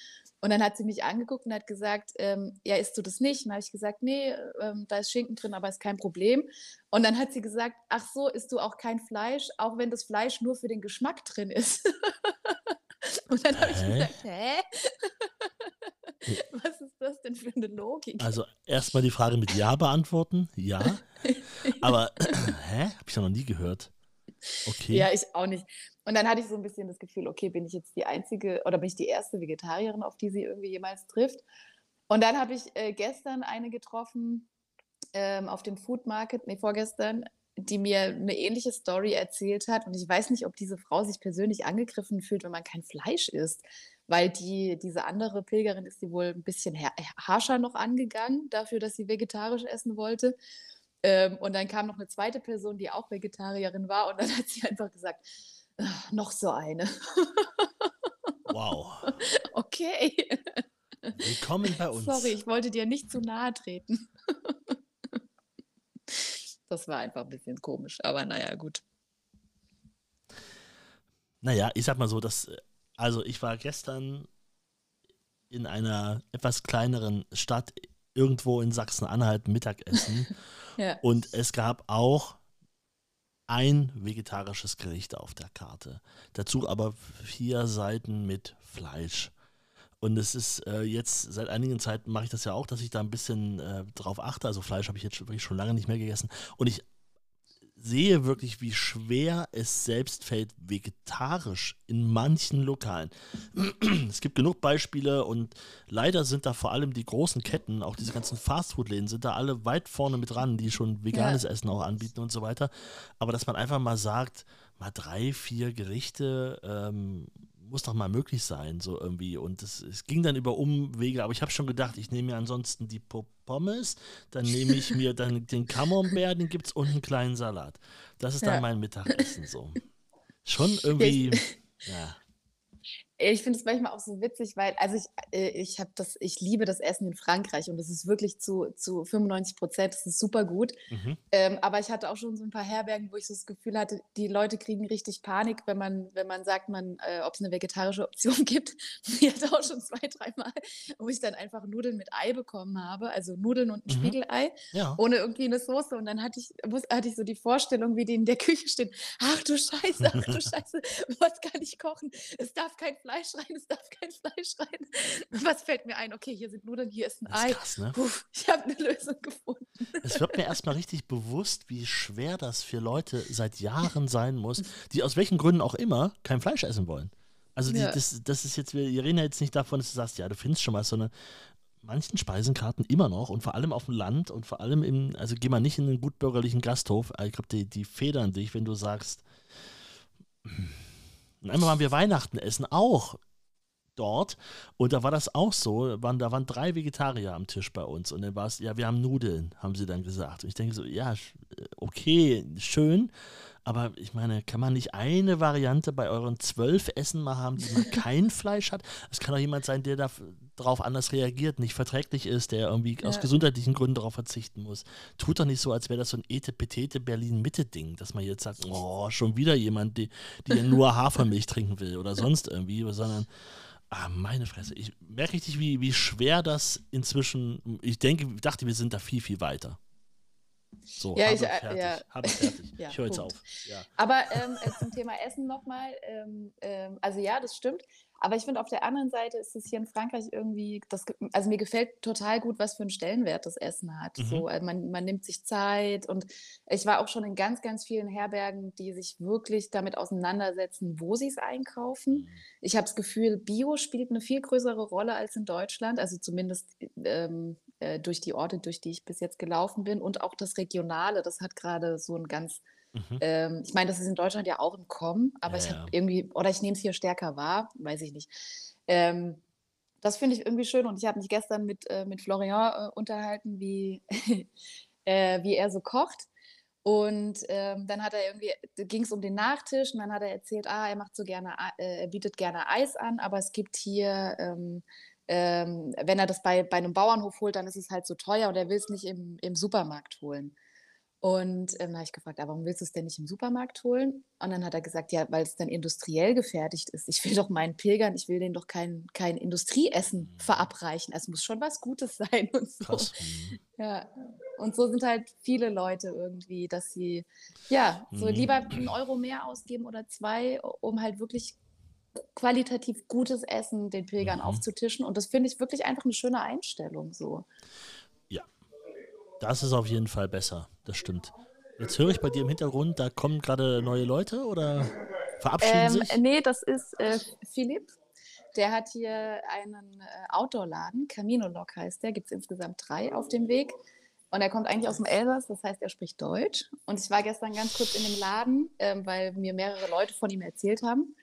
Und dann hat sie mich angeguckt und hat gesagt, ähm, ja, isst du das nicht? Und dann habe ich gesagt, nee, ähm, da ist Schinken drin, aber ist kein Problem. Und dann hat sie gesagt, ach so, isst du auch kein Fleisch, auch wenn das Fleisch nur für den Geschmack drin ist. und dann habe ich gesagt, hä? Denn für eine Logik? Also erstmal die Frage mit Ja beantworten. Ja. Aber hä? Habe ich ja noch nie gehört. Okay. Ja, ich auch nicht. Und dann hatte ich so ein bisschen das Gefühl, okay, bin ich jetzt die einzige oder bin ich die erste Vegetarierin, auf die sie irgendwie jemals trifft? Und dann habe ich äh, gestern eine getroffen ähm, auf dem Food Market, nee, vorgestern, die mir eine ähnliche Story erzählt hat. Und ich weiß nicht, ob diese Frau sich persönlich angegriffen fühlt, wenn man kein Fleisch isst weil die, diese andere Pilgerin ist sie wohl ein bisschen harscher noch angegangen, dafür, dass sie vegetarisch essen wollte. Ähm, und dann kam noch eine zweite Person, die auch Vegetarierin war, und dann hat sie einfach gesagt, noch so eine. Wow. Okay. Willkommen bei uns. Sorry, ich wollte dir nicht zu nahe treten. Das war einfach ein bisschen komisch, aber naja, gut. Naja, ich sag mal so, dass äh, also ich war gestern in einer etwas kleineren Stadt irgendwo in Sachsen-Anhalt Mittagessen ja. und es gab auch ein vegetarisches Gericht auf der Karte. Dazu aber vier Seiten mit Fleisch. Und es ist äh, jetzt seit einigen Zeiten mache ich das ja auch, dass ich da ein bisschen äh, drauf achte. Also Fleisch habe ich jetzt wirklich schon lange nicht mehr gegessen. Und ich sehe wirklich, wie schwer es selbst fällt, vegetarisch in manchen Lokalen. Es gibt genug Beispiele und leider sind da vor allem die großen Ketten, auch diese ganzen Fastfood-Läden, sind da alle weit vorne mit dran, die schon veganes ja. Essen auch anbieten und so weiter. Aber dass man einfach mal sagt, mal drei, vier Gerichte ähm, muss doch mal möglich sein, so irgendwie. Und es, es ging dann über Umwege, aber ich habe schon gedacht, ich nehme mir ansonsten die Pommes, dann nehme ich mir dann den Camembert, den gibt es und einen kleinen Salat. Das ist dann ja. mein Mittagessen so. Schon irgendwie, ja. Ich finde es manchmal auch so witzig, weil, also ich, äh, ich habe das, ich liebe das Essen in Frankreich und es ist wirklich zu, zu 95 Prozent, das ist super gut. Mhm. Ähm, aber ich hatte auch schon so ein paar Herbergen, wo ich so das Gefühl hatte, die Leute kriegen richtig Panik, wenn man, wenn man sagt, man, äh, ob es eine vegetarische Option gibt. Ich hatte auch schon zwei, dreimal, wo ich dann einfach Nudeln mit Ei bekommen habe, also Nudeln und ein mhm. Spiegelei, ja. ohne irgendwie eine Soße. Und dann hatte ich, hatte ich so die Vorstellung, wie die in der Küche stehen. Ach du Scheiße, ach du Scheiße, was kann ich kochen? Es darf kein Fleisch Fleisch rein, es darf kein Fleisch rein. Was fällt mir ein? Okay, hier sind Nudeln, hier ist ein ist Ei. Krass, ne? Puh, ich habe eine Lösung gefunden. Es wird mir erstmal richtig bewusst, wie schwer das für Leute seit Jahren sein muss, die aus welchen Gründen auch immer kein Fleisch essen wollen. Also die, ja. das, das ist jetzt, wir reden ja jetzt nicht davon, dass du sagst, ja, du findest schon was, sondern manchen Speisenkarten immer noch und vor allem auf dem Land und vor allem im, also geh mal nicht in einen gutbürgerlichen Gasthof, ich glaube, die, die federn dich, wenn du sagst, und einmal waren wir Weihnachten essen, auch dort. Und da war das auch so. Waren, da waren drei Vegetarier am Tisch bei uns. Und dann war es, ja, wir haben Nudeln, haben sie dann gesagt. Und ich denke so, ja, okay, schön. Aber ich meine, kann man nicht eine Variante bei euren zwölf Essen mal haben, die kein Fleisch hat? Es kann doch jemand sein, der darauf anders reagiert, nicht verträglich ist, der irgendwie ja. aus gesundheitlichen Gründen darauf verzichten muss. Tut doch nicht so, als wäre das so ein Ete-Petete Berlin-Mitte-Ding, dass man jetzt sagt, oh, schon wieder jemand, die, die nur Hafermilch trinken will oder sonst irgendwie, sondern Ah, meine Fresse. Ich merke richtig, wie, wie schwer das inzwischen. Ich denke, dachte, wir sind da viel, viel weiter. So, ja, ich, fertig. Ja. Habe fertig. ja, ich höre jetzt auf. Ja. Aber ähm, äh, zum Thema Essen nochmal. Ähm, ähm, also ja, das stimmt. Aber ich finde, auf der anderen Seite ist es hier in Frankreich irgendwie, das, also mir gefällt total gut, was für einen Stellenwert das Essen hat. Mhm. So, also man, man nimmt sich Zeit und ich war auch schon in ganz, ganz vielen Herbergen, die sich wirklich damit auseinandersetzen, wo sie es einkaufen. Mhm. Ich habe das Gefühl, Bio spielt eine viel größere Rolle als in Deutschland, also zumindest ähm, äh, durch die Orte, durch die ich bis jetzt gelaufen bin und auch das Regionale, das hat gerade so ein ganz Mhm. Ähm, ich meine, das ist in Deutschland ja auch im Kommen, aber ja, ich habe irgendwie, oder ich nehme es hier stärker wahr, weiß ich nicht. Ähm, das finde ich irgendwie schön und ich habe mich gestern mit, äh, mit Florian äh, unterhalten, wie, äh, wie er so kocht. Und ähm, dann hat er irgendwie, ging es um den Nachtisch und dann hat er erzählt, ah, er macht so gerne, äh, er bietet gerne Eis an, aber es gibt hier, ähm, ähm, wenn er das bei, bei einem Bauernhof holt, dann ist es halt so teuer und er will es nicht im, im Supermarkt holen. Und ähm, habe ich gefragt, aber warum willst du es denn nicht im Supermarkt holen? Und dann hat er gesagt, ja, weil es dann industriell gefertigt ist. Ich will doch meinen Pilgern, ich will denen doch kein, kein Industrieessen mhm. verabreichen. Es muss schon was Gutes sein und so. Krass. Mhm. Ja. Und so sind halt viele Leute irgendwie, dass sie ja so mhm. lieber einen Euro mehr ausgeben oder zwei, um halt wirklich qualitativ gutes Essen den Pilgern mhm. aufzutischen. Und das finde ich wirklich einfach eine schöne Einstellung so. Das ist auf jeden Fall besser, das stimmt. Jetzt höre ich bei dir im Hintergrund, da kommen gerade neue Leute oder verabschieden ähm, sich? Nee, das ist äh, Philipp. Der hat hier einen äh, Outdoor-Laden, Camino Lock heißt der, gibt es insgesamt drei auf dem Weg. Und er kommt eigentlich aus dem Elsass, das heißt, er spricht Deutsch. Und ich war gestern ganz kurz in dem Laden, ähm, weil mir mehrere Leute von ihm erzählt haben.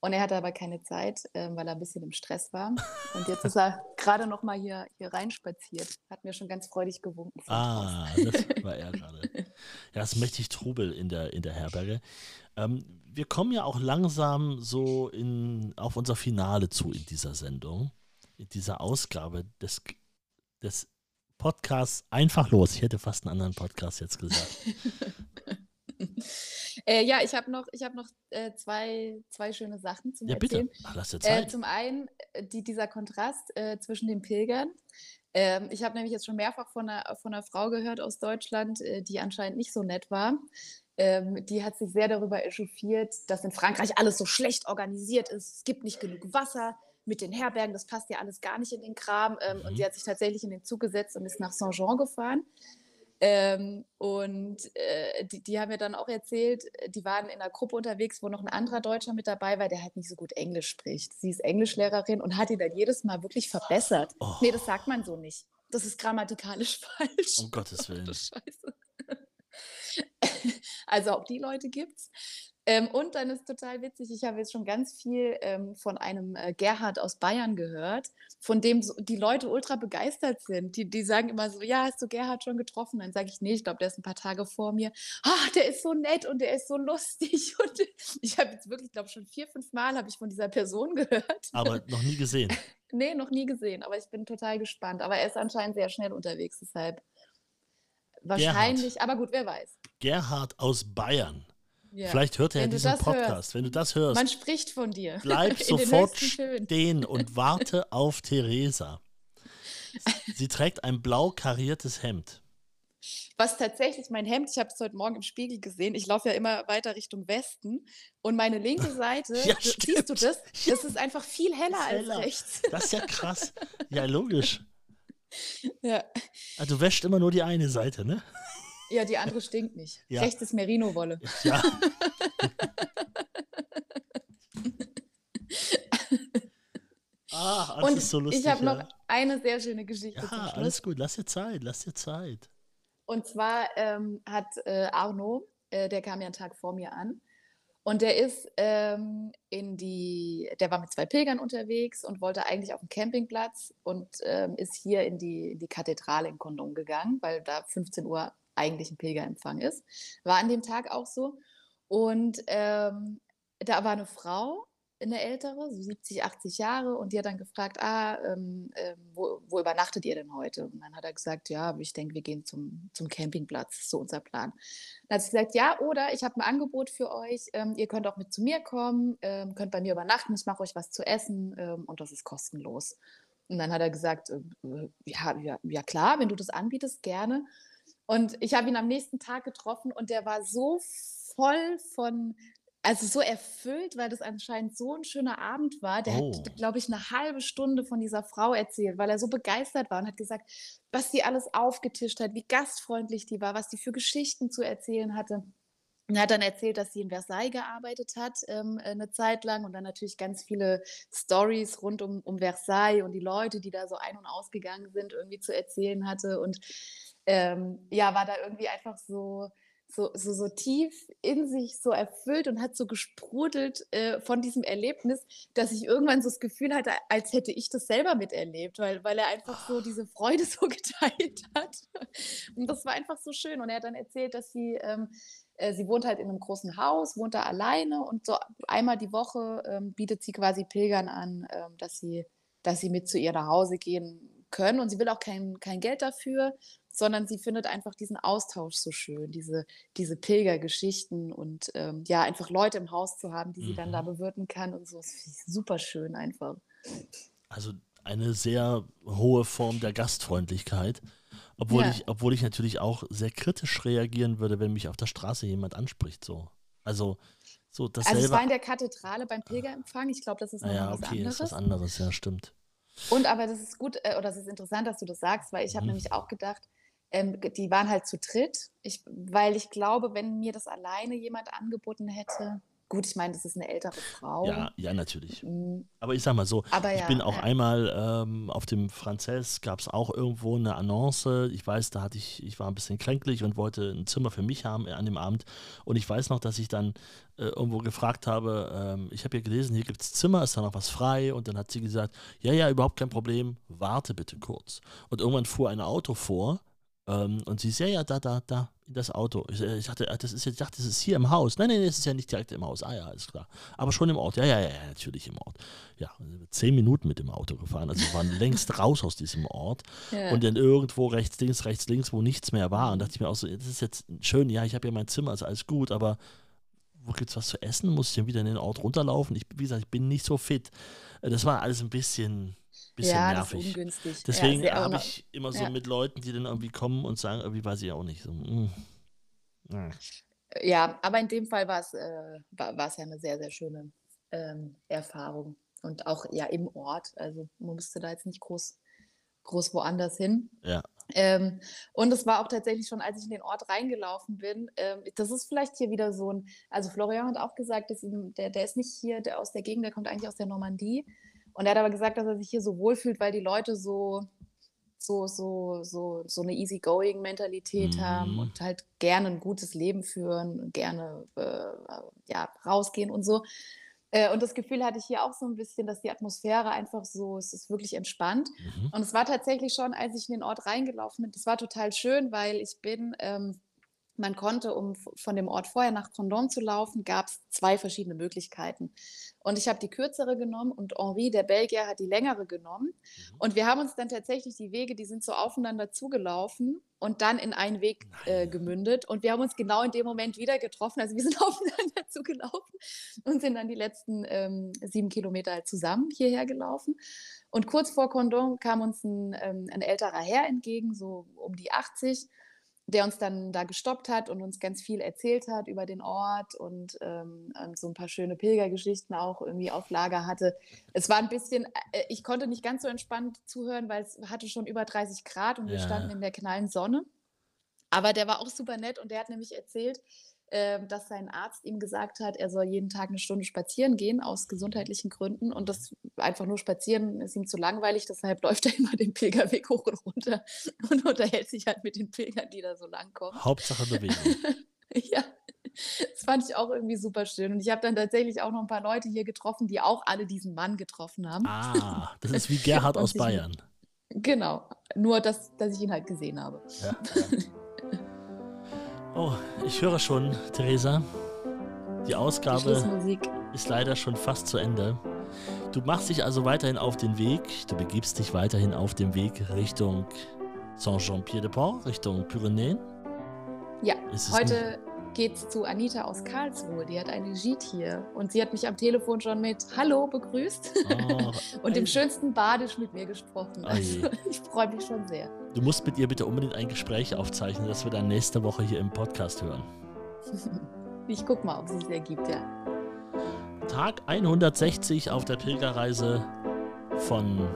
Und er hatte aber keine Zeit, äh, weil er ein bisschen im Stress war. Und jetzt ist er gerade noch mal hier, hier reinspaziert. Hat mir schon ganz freudig gewunken. Ah, das war er gerade. Ja, es ist mächtig Trubel in der, in der Herberge. Ähm, wir kommen ja auch langsam so in, auf unser Finale zu in dieser Sendung, in dieser Ausgabe des, des Podcasts Einfach los. Ich hätte fast einen anderen Podcast jetzt gesagt. Äh, ja, ich habe noch, ich hab noch äh, zwei, zwei schöne Sachen zum ja, Erzählen. Bitte. Ach, lass dir Zeit. Äh, zum einen äh, die, dieser Kontrast äh, zwischen den Pilgern. Ähm, ich habe nämlich jetzt schon mehrfach von einer, von einer Frau gehört aus Deutschland, äh, die anscheinend nicht so nett war. Ähm, die hat sich sehr darüber echauffiert, dass in Frankreich alles so schlecht organisiert ist. Es gibt nicht genug Wasser mit den Herbergen, das passt ja alles gar nicht in den Kram. Ähm, mhm. Und die hat sich tatsächlich in den Zug gesetzt und ist nach Saint-Jean gefahren. Ähm, und äh, die, die, haben mir dann auch erzählt, die waren in einer Gruppe unterwegs, wo noch ein anderer Deutscher mit dabei war, der halt nicht so gut Englisch spricht. Sie ist Englischlehrerin und hat ihn dann jedes Mal wirklich verbessert. Oh. Nee, das sagt man so nicht. Das ist grammatikalisch falsch. Um Gottes Willen. Scheiße. also auch die Leute gibt's. Ähm, und dann ist total witzig, ich habe jetzt schon ganz viel ähm, von einem äh, Gerhard aus Bayern gehört, von dem so, die Leute ultra begeistert sind. Die, die sagen immer so, ja, hast du Gerhard schon getroffen? Dann sage ich, nee, ich glaube, der ist ein paar Tage vor mir. Ah, der ist so nett und der ist so lustig. Und ich habe jetzt wirklich, glaube schon vier, fünf Mal habe ich von dieser Person gehört. Aber noch nie gesehen. nee, noch nie gesehen, aber ich bin total gespannt. Aber er ist anscheinend sehr schnell unterwegs, deshalb wahrscheinlich, Gerhard. aber gut, wer weiß. Gerhard aus Bayern. Ja. Vielleicht hört er ja diesen Podcast. Hörst. Wenn du das hörst, man spricht von dir. Bleib sofort stehen und warte auf Theresa. Sie trägt ein blau kariertes Hemd. Was tatsächlich mein Hemd, ich habe es heute Morgen im Spiegel gesehen, ich laufe ja immer weiter Richtung Westen und meine linke Seite, ja, siehst du das? Das ist einfach viel heller, heller als rechts. Das ist ja krass. Ja, logisch. Ja. Also du wäscht immer nur die eine Seite, ne? Ja, die andere stinkt nicht. Ja. Rechts ist Merino-Wolle. Ja. Ah, das ist so lustig. Ich habe ja. noch eine sehr schöne Geschichte. Ja, alles gut, lass dir Zeit, lass dir Zeit. Und zwar ähm, hat äh, Arno, äh, der kam ja einen Tag vor mir an, und der ist ähm, in die, der war mit zwei Pilgern unterwegs und wollte eigentlich auf den Campingplatz und ähm, ist hier in die, in die Kathedrale in Kondom gegangen, weil da 15 Uhr eigentlich ein Pilgerempfang ist. War an dem Tag auch so. Und ähm, da war eine Frau, eine ältere, so 70, 80 Jahre, und die hat dann gefragt, ah, ähm, ähm, wo, wo, übernachtet ihr denn heute? Und dann hat er gesagt, ja, ich denke, wir gehen zum, zum Campingplatz, das ist so unser Plan. Dann hat sie gesagt, ja, oder ich habe ein Angebot für euch, ähm, ihr könnt auch mit zu mir kommen, ähm, könnt bei mir übernachten, ich mache euch was zu essen ähm, und das ist kostenlos. Und dann hat er gesagt, äh, ja, ja, ja klar, wenn du das anbietest, gerne. Und ich habe ihn am nächsten Tag getroffen und der war so voll von also so erfüllt, weil das anscheinend so ein schöner Abend war. Der oh. hat, glaube ich, eine halbe Stunde von dieser Frau erzählt, weil er so begeistert war und hat gesagt, was sie alles aufgetischt hat, wie gastfreundlich die war, was die für Geschichten zu erzählen hatte. Und er hat dann erzählt, dass sie in Versailles gearbeitet hat ähm, eine Zeit lang und dann natürlich ganz viele Stories rund um, um Versailles und die Leute, die da so ein- und ausgegangen sind, irgendwie zu erzählen hatte. Und ähm, ja, war da irgendwie einfach so, so, so, so tief in sich so erfüllt und hat so gesprudelt äh, von diesem Erlebnis, dass ich irgendwann so das Gefühl hatte, als hätte ich das selber miterlebt, weil, weil er einfach so diese Freude so geteilt hat. Und das war einfach so schön. Und er hat dann erzählt, dass sie, ähm, äh, sie wohnt halt in einem großen Haus, wohnt da alleine und so einmal die Woche ähm, bietet sie quasi Pilgern an, ähm, dass, sie, dass sie mit zu ihr nach Hause gehen können. Und sie will auch kein, kein Geld dafür sondern sie findet einfach diesen Austausch so schön, diese, diese Pilgergeschichten und ähm, ja, einfach Leute im Haus zu haben, die sie mhm. dann da mhm. bewirten kann und so. Das finde ich super schön einfach. Also eine sehr hohe Form der Gastfreundlichkeit. Obwohl, ja. ich, obwohl ich natürlich auch sehr kritisch reagieren würde, wenn mich auf der Straße jemand anspricht. So. Also, so das also es war in der Kathedrale beim Pilgerempfang. Ich glaube, das ist noch ja, was okay, anderes. ist was anderes, ja, stimmt. Und aber das ist gut, äh, oder es ist interessant, dass du das sagst, weil ich mhm. habe nämlich auch gedacht, ähm, die waren halt zu dritt, ich, weil ich glaube, wenn mir das alleine jemand angeboten hätte, gut, ich meine, das ist eine ältere Frau. Ja, ja, natürlich. Mhm. Aber ich sag mal so, Aber ich ja, bin auch ja. einmal ähm, auf dem Franzess, gab es auch irgendwo eine Annonce. Ich weiß, da hatte ich, ich war ein bisschen kränklich und wollte ein Zimmer für mich haben äh, an dem Abend. Und ich weiß noch, dass ich dann äh, irgendwo gefragt habe, ähm, ich habe ja gelesen, hier gibt es Zimmer, ist da noch was frei? Und dann hat sie gesagt, ja, ja, überhaupt kein Problem, warte bitte kurz. Und irgendwann fuhr ein Auto vor und sie ist, ja, ja, da, da, da, in das Auto. Ich, ich dachte, ah, das ist jetzt, ich dachte, das ist hier im Haus. Nein, nein, das ist ja nicht direkt im Haus. Ah ja, alles klar. Aber schon im Ort. Ja, ja, ja, natürlich im Ort. Ja, zehn Minuten mit dem Auto gefahren. Also wir waren längst raus aus diesem Ort. Ja. Und dann irgendwo rechts, links, rechts, links, wo nichts mehr war. Und dachte ich mir auch so, das ist jetzt schön, ja, ich habe ja mein Zimmer, also alles gut, aber wo gibt es was zu essen? Muss ich dann wieder in den Ort runterlaufen? Ich, wie gesagt, ich bin nicht so fit. Das war alles ein bisschen bisschen ja, nervig. Das ungünstig. Deswegen ja, habe ich immer so ja. mit Leuten, die dann irgendwie kommen und sagen, irgendwie weiß ich auch nicht. So, mm. Ja, aber in dem Fall war es äh, war, ja eine sehr, sehr schöne ähm, Erfahrung. Und auch ja im Ort. Also man musste da jetzt nicht groß, groß woanders hin. Ja. Ähm, und es war auch tatsächlich schon, als ich in den Ort reingelaufen bin, ähm, das ist vielleicht hier wieder so ein, also Florian hat auch gesagt, dass ihm, der, der ist nicht hier der aus der Gegend, der kommt eigentlich aus der Normandie. Und er hat aber gesagt, dass er sich hier so wohlfühlt, weil die Leute so, so, so, so, so eine Easygoing-Mentalität mhm. haben und halt gerne ein gutes Leben führen, gerne äh, ja, rausgehen und so. Äh, und das Gefühl hatte ich hier auch so ein bisschen, dass die Atmosphäre einfach so, es ist wirklich entspannt. Mhm. Und es war tatsächlich schon, als ich in den Ort reingelaufen bin, das war total schön, weil ich bin ähm, man konnte, um von dem Ort vorher nach Condon zu laufen, gab es zwei verschiedene Möglichkeiten. Und ich habe die kürzere genommen und Henri, der Belgier, hat die längere genommen. Mhm. Und wir haben uns dann tatsächlich die Wege, die sind so aufeinander zugelaufen und dann in einen Weg äh, gemündet. Und wir haben uns genau in dem Moment wieder getroffen. Also wir sind aufeinander zugelaufen und sind dann die letzten ähm, sieben Kilometer halt zusammen hierher gelaufen. Und kurz vor Condon kam uns ein, ähm, ein älterer Herr entgegen, so um die 80 der uns dann da gestoppt hat und uns ganz viel erzählt hat über den Ort und ähm, so ein paar schöne Pilgergeschichten auch irgendwie auf Lager hatte. Es war ein bisschen, äh, ich konnte nicht ganz so entspannt zuhören, weil es hatte schon über 30 Grad und wir standen in der knallen Sonne. Aber der war auch super nett und der hat nämlich erzählt, äh, dass sein Arzt ihm gesagt hat, er soll jeden Tag eine Stunde spazieren gehen aus gesundheitlichen Gründen und das einfach nur spazieren ist ihm zu langweilig, deshalb läuft er immer den Pilgerweg hoch und runter und unterhält sich halt mit den Pilgern, die da so lang kommen. Hauptsache Bewegung. ja. Das fand ich auch irgendwie super schön. Und ich habe dann tatsächlich auch noch ein paar Leute hier getroffen, die auch alle diesen Mann getroffen haben. Ah, das ist wie Gerhard aus Bayern. Genau, nur dass, dass ich ihn halt gesehen habe. Ja, Oh, ich höre schon, Theresa. Die Ausgabe die ist leider schon fast zu Ende. Du machst dich also weiterhin auf den Weg, du begibst dich weiterhin auf den Weg Richtung Saint-Jean-Pied-de-Port, Richtung Pyrenäen. Ja, heute geht es zu Anita aus Karlsruhe. Die hat eine Gite hier und sie hat mich am Telefon schon mit Hallo begrüßt oh, und dem schönsten Badisch mit mir gesprochen. Also, ich freue mich schon sehr. Du musst mit ihr bitte unbedingt ein Gespräch aufzeichnen, das wir dann nächste Woche hier im Podcast hören. ich guck mal, ob es sich ergibt, ja. Tag 160 auf der Pilgerreise von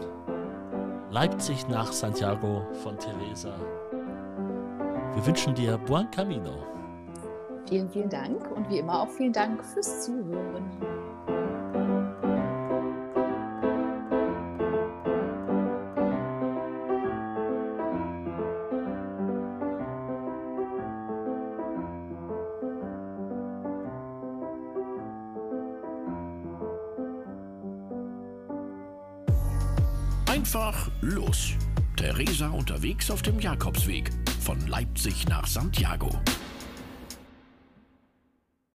Leipzig nach Santiago von Teresa. Wir wünschen dir Buon Camino. Vielen, vielen Dank und wie immer auch vielen Dank fürs Zuhören. Einfach los. Theresa unterwegs auf dem Jakobsweg von Leipzig nach Santiago.